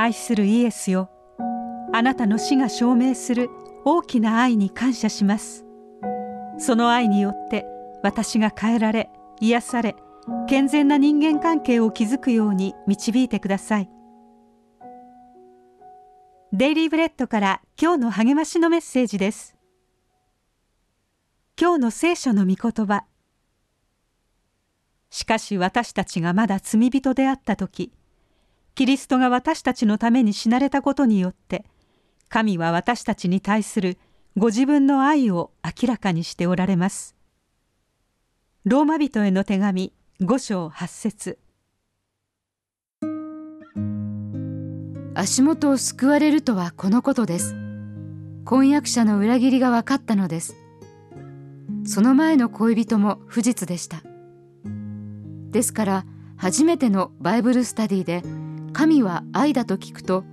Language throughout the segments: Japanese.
愛するイエスよ。あなたの死が証明する大きな愛に感謝します。その愛によって私が変えられ癒され健全な人間関係を築くように導いてください。デイリーブレッドから今日の励ましのメッセージです。今日の聖書の御言葉。しかし私たちがまだ罪人であった時キリストが私たちのために死なれたことによって神は私たちに対するご自分の愛を明らかにしておられます。ローマ人への手紙5章8節。足元を救われるとはこのことです。婚約者の裏切りが分かったのです。その前の恋人も不実でした。ですから初めてのバイブルスタディで神は愛だと聞くと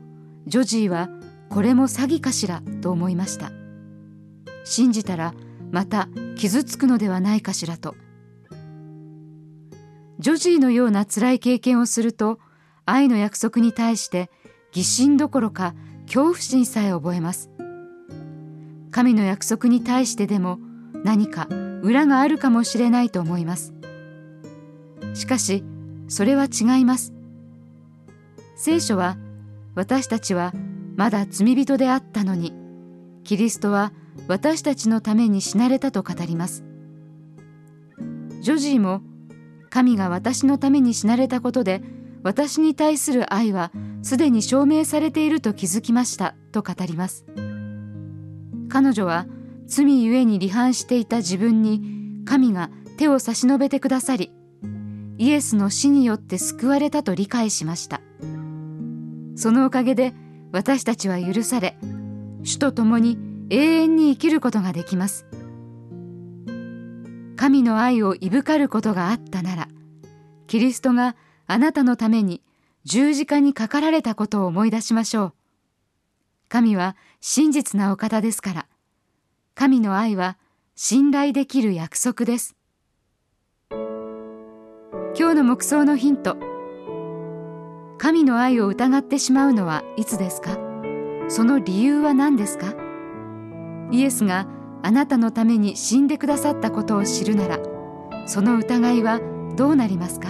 ジョジーはこれも詐欺かしらと思いました。信じたらまた傷つくのではないかしらと。ジョジーのような辛い経験をすると愛の約束に対して疑心どころか恐怖心さえ覚えます。神の約束に対してでも何か裏があるかもしれないと思います。しかしそれは違います。聖書は私たちはまだ罪人であったのにキリストは私たちのために死なれたと語ります。ジョジーも神が私のために死なれたことで私に対する愛はすでに証明されていると気づきましたと語ります。彼女は罪ゆえに離反していた自分に神が手を差し伸べてくださりイエスの死によって救われたと理解しました。そのおかげで私たちは許され主と共に永遠に生きることができます。神の愛をいぶかることがあったならキリストがあなたのために十字架にかかられたことを思い出しましょう。神は真実なお方ですから神の愛は信頼できる約束です。今日の目想のヒント。神の愛を疑ってしまうのはいつですか？その理由は何ですか？イエスがあなたのために死んでくださったことを知るならその疑いはどうなりますか？